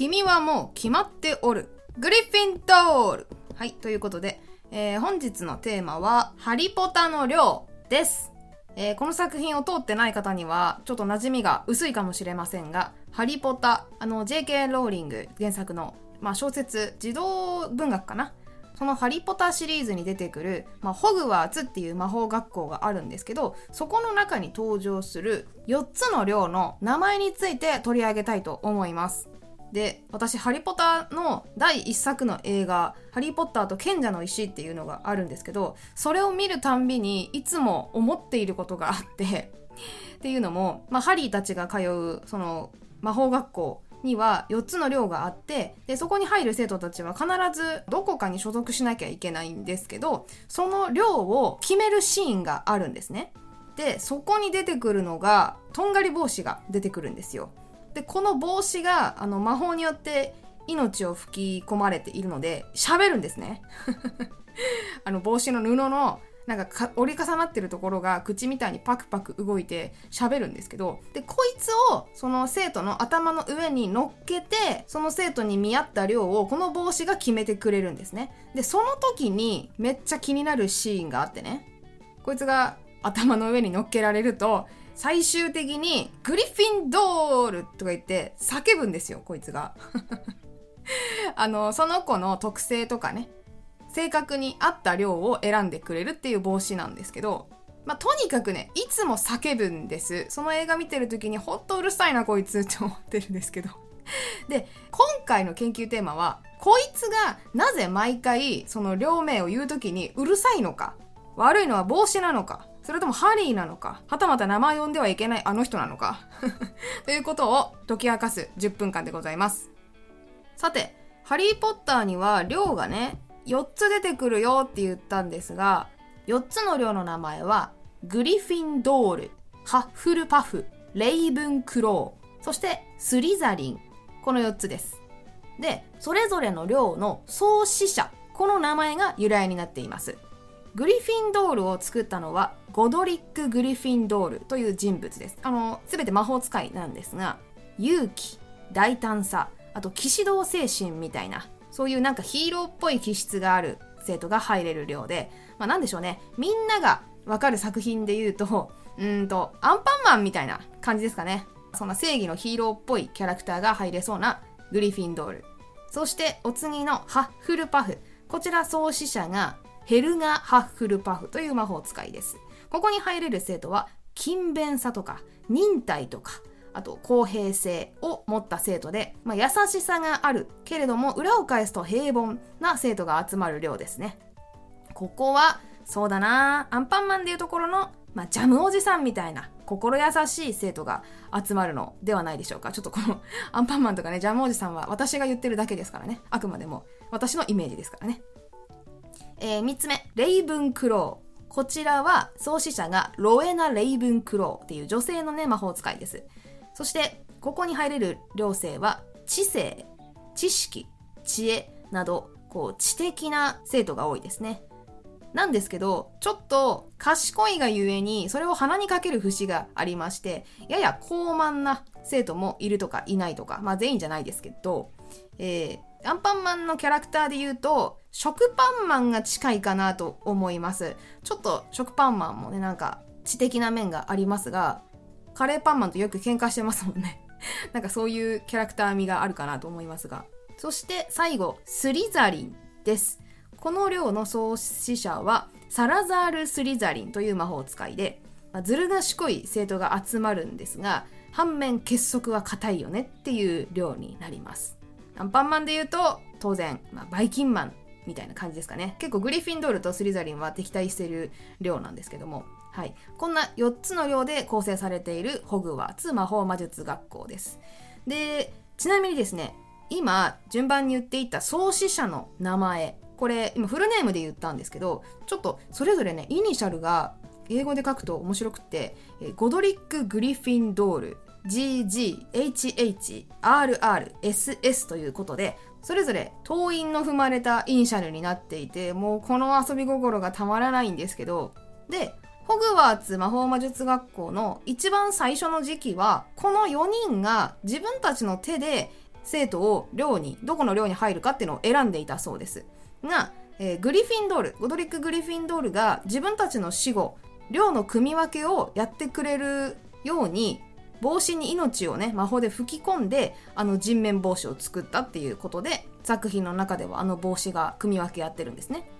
君はもう決まっておる。グリフィンドール。はい、ということで、えー、本日のテーマは、ハリポタの量です。えー、この作品を通ってない方には、ちょっと馴染みが薄いかもしれませんが、ハリポタ、あの、JK ローリング原作の、まあ、小説、児童文学かな？そのハリポタシリーズに出てくる、まあ、ホグワーツっていう魔法学校があるんですけど、そこの中に登場する4つの寮の名前について取り上げたいと思います。で私「ハリポタ」の第1作の映画「ハリー・ポッターと賢者の石」っていうのがあるんですけどそれを見るたんびにいつも思っていることがあってっていうのも、まあ、ハリーたちが通うその魔法学校には4つの寮があってでそこに入る生徒たちは必ずどこかに所属しなきゃいけないんですけどその寮を決めるシーンがあるんですね。でそこに出てくるのがとんがり帽子が出てくるんですよ。でこの帽子があの魔法によって命を吹き込まれているので喋るんですね。あの帽子の布のなんか折り重なってるところが口みたいにパクパク動いて喋るんですけどでこいつをその生徒の頭の上に乗っけてその生徒に見合った量をこの帽子が決めてくれるんですね。でその時にめっちゃ気になるシーンがあってね。こいつが頭の上に乗っけられると最終的にグリフィンドールとか言って叫ぶんですよ、こいつが。あの、その子の特性とかね、正確に合った量を選んでくれるっていう帽子なんですけど、まあ、とにかくね、いつも叫ぶんです。その映画見てる時にほんとうるさいなこいつって思ってるんですけど。で、今回の研究テーマは、こいつがなぜ毎回その両名を言う時にうるさいのか、悪いのは帽子なのか、それともハリーなのか？はたまた名前呼んではいけないあの人なのか？ということを解き明かす10分間でございます。さて、ハリー・ポッターには寮がね、4つ出てくるよって言ったんですが、4つの寮の名前は、グリフィンドール、ハッフルパフ、レイブンクロー、そしてスリザリン。この4つです。で、それぞれの寮の創始者、この名前が由来になっています。グリフィンドールを作ったのはゴドリック・グリフィンドールという人物です。あの、すべて魔法使いなんですが、勇気、大胆さ、あと騎士道精神みたいな、そういうなんかヒーローっぽい気質がある生徒が入れる量で、まあなんでしょうね、みんながわかる作品で言うと、うんと、アンパンマンみたいな感じですかね。そんな正義のヒーローっぽいキャラクターが入れそうなグリフィンドール。そしてお次のハッフルパフ。こちら創始者がヘルガ・ハッフルパフという魔法使いです。ここに入れる生徒は勤勉さとか忍耐とかあと公平性を持った生徒で、まあ、優しさがあるけれども裏を返すと平凡な生徒が集まる量ですね。ここはそうだなアンパンマンでいうところの、まあ、ジャムおじさんみたいな心優しい生徒が集まるのではないでしょうか。ちょっとこのアンパンマンとかねジャムおじさんは私が言ってるだけですからね。あくまでも私のイメージですからね。えー、3つ目レイブンクローこちらは創始者がロエナ・レイブンクローっていう女性のね魔法使いです。そしてここに入れる寮生は知性、知識、知恵などこう知的な生徒が多いですね。なんですけど、ちょっと賢いがゆえにそれを鼻にかける節がありまして、やや高慢な生徒もいるとかいないとか、まあ全員じゃないですけど、えー、アンパンマンのキャラクターで言うと、食パンマンが近いかなと思います。ちょっと食パンマンもね、なんか知的な面がありますが、カレーパンマンとよく喧嘩してますもんね。なんかそういうキャラクター味があるかなと思いますが。そして最後、スリザリンです。この寮の創始者は、サラザール・スリザリンという魔法使いで、まあ、ずる賢い生徒が集まるんですが、反面結束は硬いよねっていう寮になります。アンパンマンで言うと、当然、まあ、バイキンマンみたいな感じですかね。結構グリフィンドールとスリザリンは敵対してる量なんですけども、はい。こんな4つの量で構成されているホグワーツ魔法魔術学校です。で、ちなみにですね、今、順番に言っていた創始者の名前、これ、今フルネームで言ったんですけど、ちょっとそれぞれね、イニシャルが英語で書くと面白くって、ゴドリック・グリフィンドール、GGHHRRSS ということで、それぞれ党員の踏まれたイニシャルになっていて、もうこの遊び心がたまらないんですけど、で、ホグワーツ魔法魔術学校の一番最初の時期は、この4人が自分たちの手で生徒を寮にどこの寮に入るかっていうのを選んでいたそうです。が、えー、グリフィンドールゴドリック・グリフィンドールが自分たちの死後寮の組み分けをやってくれるように帽子に命をね魔法で吹き込んであの人面帽子を作ったっていうことで作品の中ではあの帽子が組み分けやってるんですね。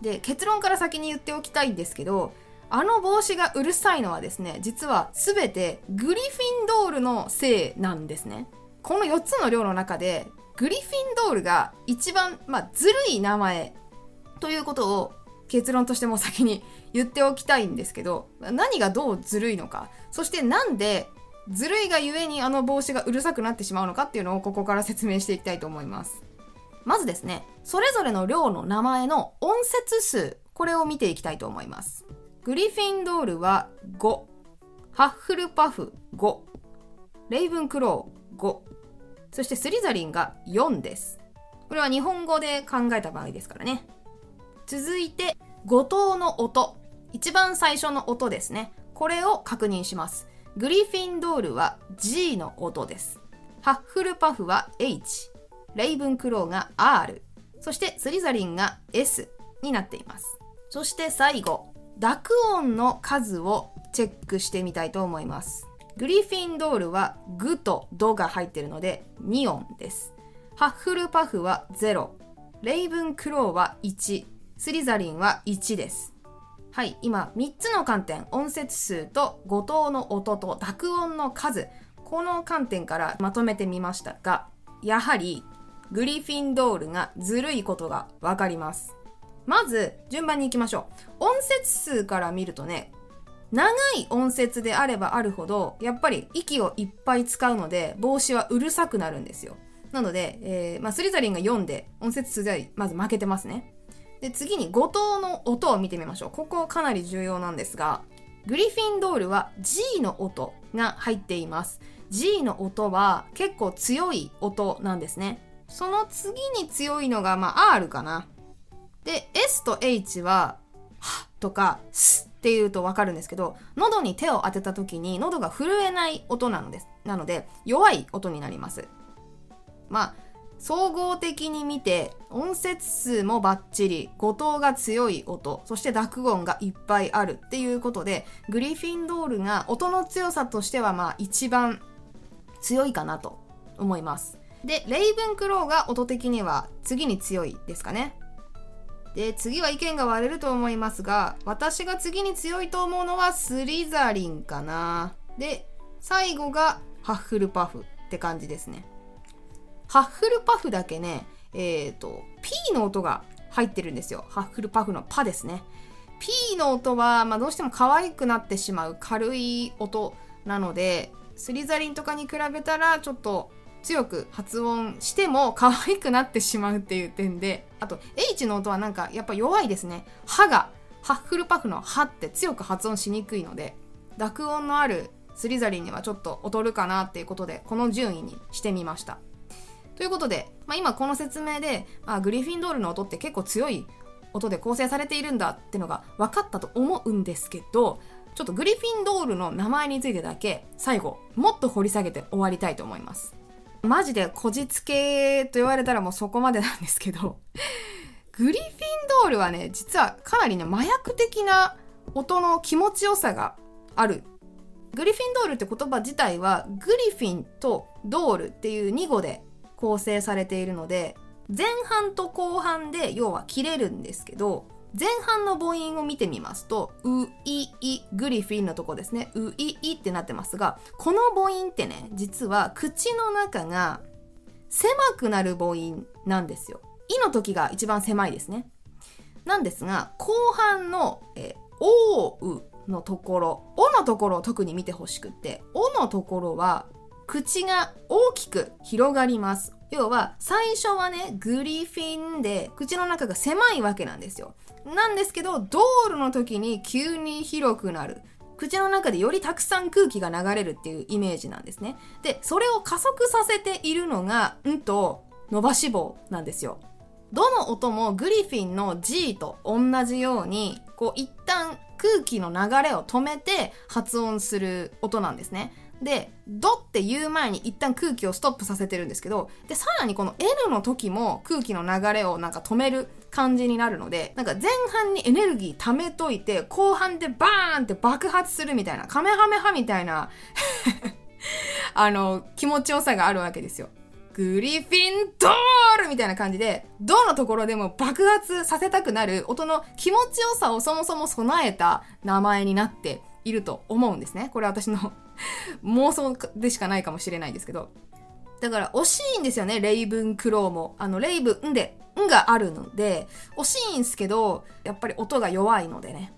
で結論から先に言っておきたいんですけどあの帽子がうるさいのはですね実は全てグリフィンドールのせいなんですね。この4つの量の中でグリフィンドールが一番、まあ、ずるい名前ということを結論としても先に言っておきたいんですけど何がどうずるいのか。そしてなんでずるいがゆえにあの帽子がうるさくなってしまうのかっていうのをここから説明していきたいと思います。まずですねそれぞれの量の名前の音節数これを見ていきたいと思います。グリフィンドールは5ハッフルパフ5レイブンクロー5そしてスリザリンが4です。これは日本語で考えた場合ですからね。続いて5頭の音。一番最初の音ですね。これを確認します。グリフィンドールは G の音です。ハッフルパフは H、レイブンクローが R、そしてスリザリンが S になっています。そして最後、濁音の数をチェックしてみたいと思います。グリフィンドールはグとドが入っているので2音です。ハッフルパフは0、レイブンクローは1、スリザリンは1です。はい、今3つの観点、音節数と語頭の音と濁音の数、この観点からまとめてみましたが、やはりグリフィンドールがずるいことがわかります。まず、順番に行きましょう。音節数から見るとね、長い音節であればあるほど、やっぱり息をいっぱい使うので、帽子はうるさくなるんですよ。なので、えー、まあ、スリザリンが4で、音節数ではまず負けてますね。で次に5頭の音を見てみましょう。ここかなり重要なんですがグリフィンドールは G の音が入っています。G の音は結構強い音なんですね。その次に強いのが、まあ、R かな。で S と H ははとかすっていうとわかるんですけど喉に手を当てた時に喉が震えない音なのです。なので弱い音になります。まあ総合的に見て音節数もバッチリ語頭が強い音そして濁音がいっぱいあるっていうことでグリフィンドールが音の強さとしてはまあ一番強いかなと思います。でレイブンクローが音的には次に強いですかね。で次は意見が割れると思いますが私が次に強いと思うのはスリザリンかな。で最後がハッフルパフって感じですね。ハッフルパフだけね、えっ、ー、と、P の音が入ってるんですよ。ハッフルパフのパですね。P の音は、まあ、どうしても可愛くなってしまう軽い音なので、スリザリンとかに比べたらちょっと強く発音しても可愛くなってしまうっていう点で、あと H の音はなんかやっぱ弱いですね。歯が、ハッフルパフの歯って強く発音しにくいので、濁音のあるスリザリンにはちょっと劣るかなっていうことで、この順位にしてみました。ということで、まあ、今この説明で、あ、グリフィンドールの音って結構強い音で構成されているんだってのが分かったと思うんですけど、ちょっとグリフィンドールの名前についてだけ最後もっと掘り下げて終わりたいと思います。マジでこじつけと言われたらもうそこまでなんですけど、グリフィンドールはね、実はかなりね、麻薬的な音の気持ちよさがある。グリフィンドールって言葉自体はグリフィンとドールっていう2語で構成されているので前半と後半で要は切れるんですけど前半の母音を見てみますと、う、い、い、グリフィンのとこですね。う、い、いってなってますが、この母音ってね、実は口の中が狭くなる母音なんですよ。いの時が一番狭いですね。なんですが、後半の、えおうのところ、おのところを特に見てほしくって、おのところは口が大きく広がります。要は最初はねグリフィンで口の中が狭いわけなんですよ。なんですけどドールの時に急に広くなる。口の中でよりたくさん空気が流れるっていうイメージなんですね。でそれを加速させているのがんと伸ばし棒なんですよ。どの音もグリフィンの G と同じようにこう一旦空気の流れを止めて発音する音なんですねで、ドって言う前に一旦空気をストップさせてるんですけど、で、さらにこの N の時も空気の流れをなんか止める感じになるので、なんか前半にエネルギー溜めといて、後半でバーンって爆発するみたいな、カメハメハみたいな あの、気持ちよさがあるわけですよ。グリフィンドールみたいな感じで、どのところでも爆発させたくなる音の気持ちよさをそもそも備えた名前になっていると思うんですね。これ私の 妄想でしかないかもしれないですけど。だから惜しいんですよね、レイブンクローも。あの、レイブンで、んがあるので、惜しいんですけど、やっぱり音が弱いのでね。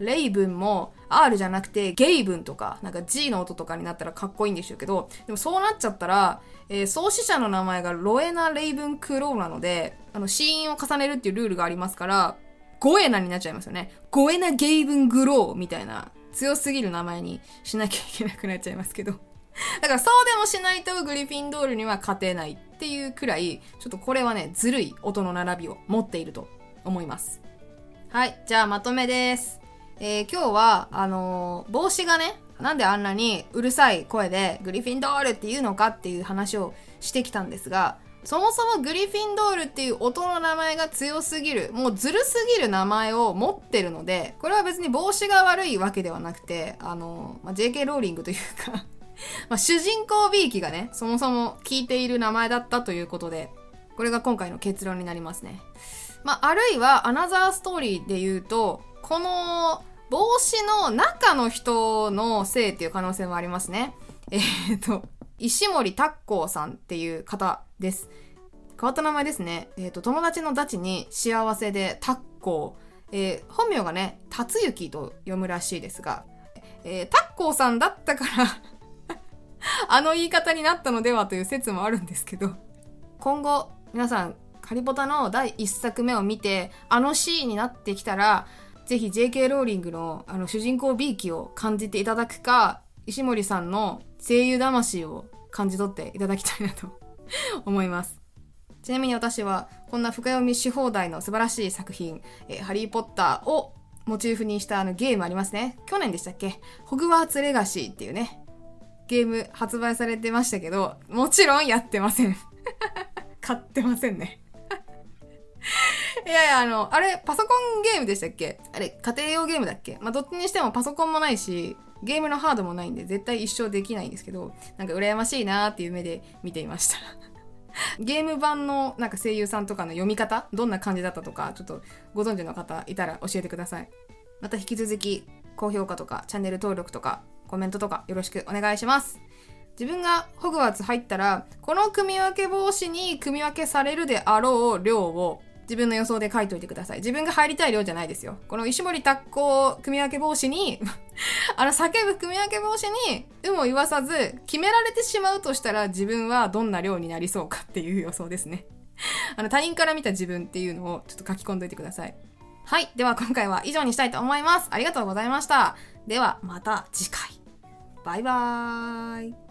レイブンも R じゃなくてゲイブンとか、なんか G の音とかになったらかっこいいんでしょうけど、でもそうなっちゃったら、えー、創始者の名前がロエナ・レイブン・クローなので、あの、死因を重ねるっていうルールがありますから、ゴエナになっちゃいますよね。ゴエナ・ゲイブン・グローみたいな強すぎる名前にしなきゃいけなくなっちゃいますけど。だからそうでもしないとグリフィンドールには勝てないっていうくらい、ちょっとこれはね、ずるい音の並びを持っていると思います。はい、じゃあまとめです。えー、今日は、あのー、帽子がね、なんであんなにうるさい声でグリフィンドールっていうのかっていう話をしてきたんですが、そもそもグリフィンドールっていう音の名前が強すぎる、もうずるすぎる名前を持ってるので、これは別に帽子が悪いわけではなくて、あの、まあ、JK ローリングというか ま主人公 B 機がね、そもそも聞いている名前だったということで、これが今回の結論になりますね。まあ、あるいはアナザーストーリーで言うと、この帽子の中の人のせいっていう可能性もありますね。えー、っと、石森拓光さんっていう方です。変わった名前ですね。えっ、ー、と、友達のダチに幸せでタッコー、えー、本名がね、達之と読むらしいですが、えー、タッコーさんだったから あの言い方になったのではという説もあるんですけど、今後、皆さん、カリポタの第1作目を見て、あのシーンになってきたら、ぜひ JK ローリングのあの主人公 B 機を感じていただくか、石森さんの声優魂を感じ取っていただきたいなと思います。ちなみに私はこんな深読みし放題の素晴らしい作品、えー、ハリーポッターをモチーフにしたあのゲームありますね。去年でしたっけ？ホグワーツレガシーっていうね、ゲーム発売されてましたけど、もちろんやってません。買ってませんね。いやいや、あの、あれ、パソコンゲームでしたっけ？あれ、家庭用ゲームだっけ？まあ、どっちにしてもパソコンもないし、ゲームのハードもないんで、絶対一生できないんですけど、なんか羨ましいなーっていう目で見ていました。ゲーム版のなんか声優さんとかの読み方？どんな感じだったとかちょっとご存知の方いたら教えてください。また引き続き高評価とかチャンネル登録とかコメントとかよろしくお願いします。自分がホグワーツ入ったらこの組み分け防止に組み分けされるであろう量を自分の予想で書いといてください。自分が入りたい量じゃないですよ。この石森拓光組み分け防止に あの叫ぶ組み分け防止に、有無を言わさず、決められてしまうとしたら自分はどんな量になりそうかっていう予想ですね。あの、他人から見た自分っていうのをちょっと書き込んどいてください。はい。では今回は以上にしたいと思います。ありがとうございました。ではまた次回。バイバーイ。